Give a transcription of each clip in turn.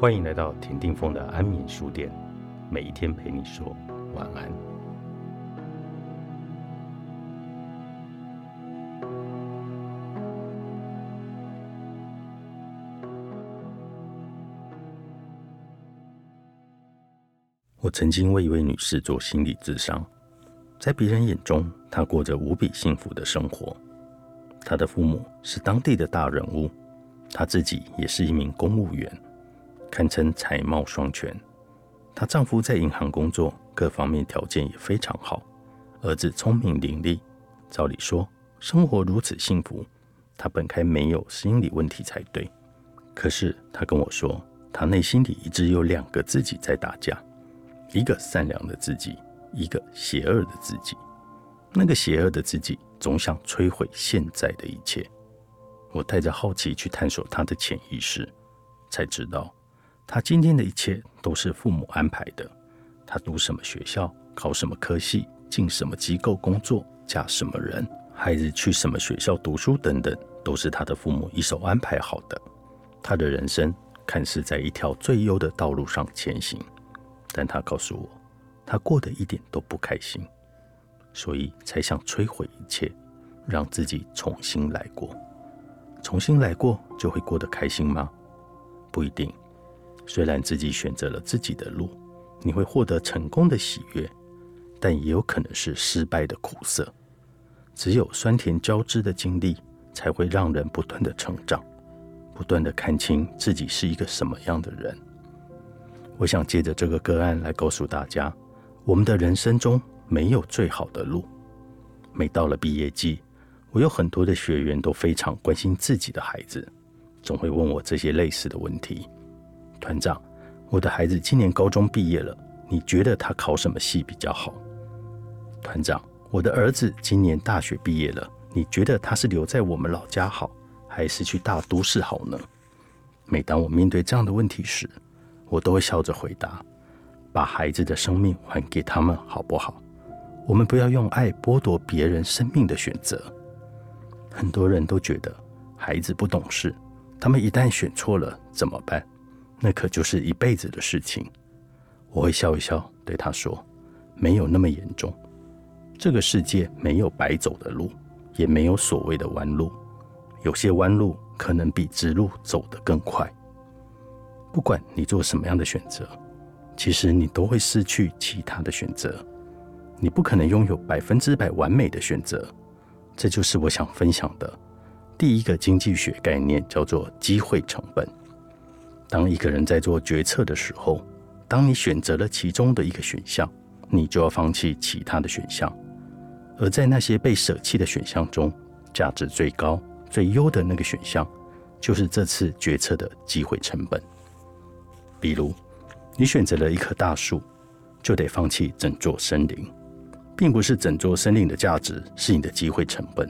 欢迎来到田定峰的安眠书店，每一天陪你说晚安。我曾经为一位女士做心理咨商，在别人眼中，她过着无比幸福的生活。她的父母是当地的大人物，她自己也是一名公务员。堪称才貌双全，她丈夫在银行工作，各方面条件也非常好。儿子聪明伶俐，照理说生活如此幸福，她本该没有心理问题才对。可是她跟我说，她内心里一直有两个自己在打架，一个善良的自己，一个邪恶的自己。那个邪恶的自己总想摧毁现在的一切。我带着好奇去探索她的潜意识，才知道。他今天的一切都是父母安排的。他读什么学校，考什么科系，进什么机构工作，嫁什么人，孩子去什么学校读书等等，都是他的父母一手安排好的。他的人生看似在一条最优的道路上前行，但他告诉我，他过得一点都不开心，所以才想摧毁一切，让自己重新来过。重新来过就会过得开心吗？不一定。虽然自己选择了自己的路，你会获得成功的喜悦，但也有可能是失败的苦涩。只有酸甜交织的经历，才会让人不断的成长，不断的看清自己是一个什么样的人。我想借着这个个案来告诉大家，我们的人生中没有最好的路。每到了毕业季，我有很多的学员都非常关心自己的孩子，总会问我这些类似的问题。团长，我的孩子今年高中毕业了，你觉得他考什么系比较好？团长，我的儿子今年大学毕业了，你觉得他是留在我们老家好，还是去大都市好呢？每当我面对这样的问题时，我都会笑着回答：把孩子的生命还给他们好不好？我们不要用爱剥夺别人生命的选择。很多人都觉得孩子不懂事，他们一旦选错了怎么办？那可就是一辈子的事情。我会笑一笑，对他说：“没有那么严重。这个世界没有白走的路，也没有所谓的弯路。有些弯路可能比直路走得更快。不管你做什么样的选择，其实你都会失去其他的选择。你不可能拥有百分之百完美的选择。这就是我想分享的第一个经济学概念，叫做机会成本。”当一个人在做决策的时候，当你选择了其中的一个选项，你就要放弃其他的选项。而在那些被舍弃的选项中，价值最高、最优的那个选项，就是这次决策的机会成本。比如，你选择了一棵大树，就得放弃整座森林，并不是整座森林的价值是你的机会成本，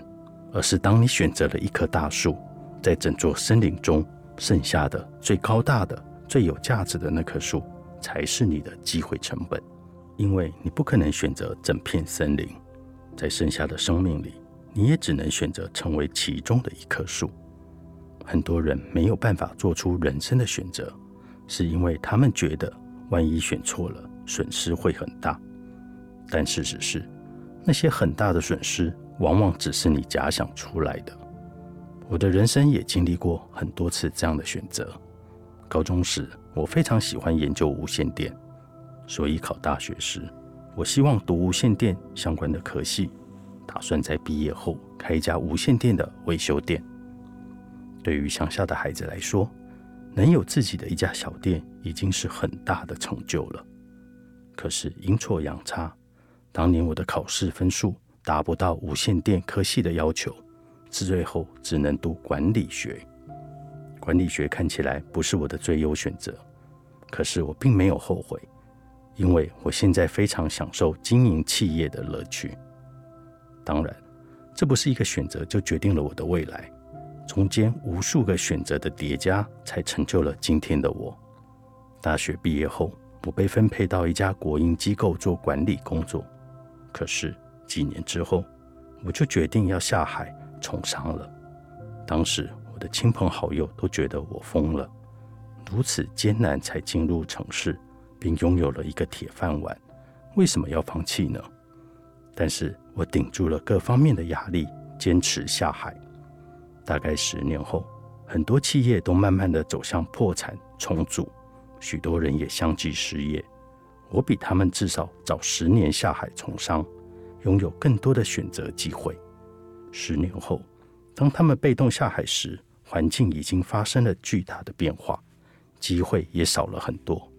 而是当你选择了一棵大树，在整座森林中。剩下的最高大的、最有价值的那棵树，才是你的机会成本，因为你不可能选择整片森林，在剩下的生命里，你也只能选择成为其中的一棵树。很多人没有办法做出人生的选择，是因为他们觉得万一选错了，损失会很大。但事实是，那些很大的损失，往往只是你假想出来的。我的人生也经历过很多次这样的选择。高中时，我非常喜欢研究无线电，所以考大学时，我希望读无线电相关的科系，打算在毕业后开一家无线电的维修店。对于乡下的孩子来说，能有自己的一家小店已经是很大的成就了。可是阴错阳差，当年我的考试分数达不到无线电科系的要求。至最后只能读管理学。管理学看起来不是我的最优选择，可是我并没有后悔，因为我现在非常享受经营企业的乐趣。当然，这不是一个选择就决定了我的未来，中间无数个选择的叠加才成就了今天的我。大学毕业后，我被分配到一家国营机构做管理工作，可是几年之后，我就决定要下海。从商了。当时我的亲朋好友都觉得我疯了，如此艰难才进入城市，并拥有了一个铁饭碗，为什么要放弃呢？但是我顶住了各方面的压力，坚持下海。大概十年后，很多企业都慢慢的走向破产重组，许多人也相继失业。我比他们至少早十年下海从商，拥有更多的选择机会。十年后，当他们被动下海时，环境已经发生了巨大的变化，机会也少了很多。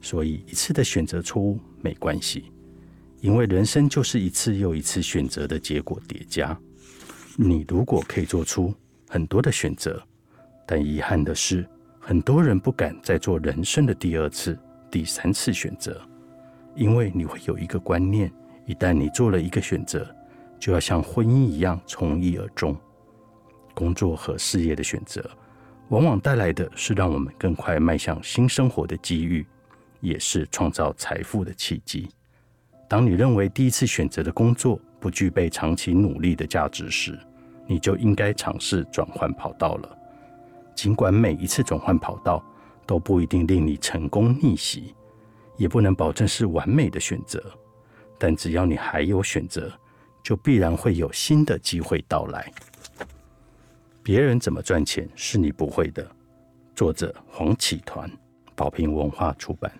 所以，一次的选择错误没关系，因为人生就是一次又一次选择的结果叠加。你如果可以做出很多的选择，但遗憾的是，很多人不敢再做人生的第二次。第三次选择，因为你会有一个观念：一旦你做了一个选择，就要像婚姻一样从一而终。工作和事业的选择，往往带来的是让我们更快迈向新生活的机遇，也是创造财富的契机。当你认为第一次选择的工作不具备长期努力的价值时，你就应该尝试转换跑道了。尽管每一次转换跑道，都不一定令你成功逆袭，也不能保证是完美的选择。但只要你还有选择，就必然会有新的机会到来。别人怎么赚钱是你不会的。作者黄启团，宝瓶文化出版。